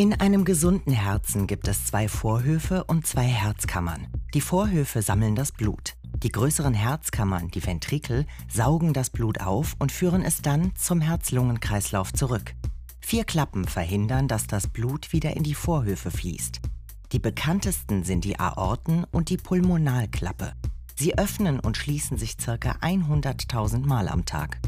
In einem gesunden Herzen gibt es zwei Vorhöfe und zwei Herzkammern. Die Vorhöfe sammeln das Blut. Die größeren Herzkammern, die Ventrikel, saugen das Blut auf und führen es dann zum Herz-Lungen-Kreislauf zurück. Vier Klappen verhindern, dass das Blut wieder in die Vorhöfe fließt. Die bekanntesten sind die Aorten und die Pulmonalklappe. Sie öffnen und schließen sich ca. 100.000 Mal am Tag.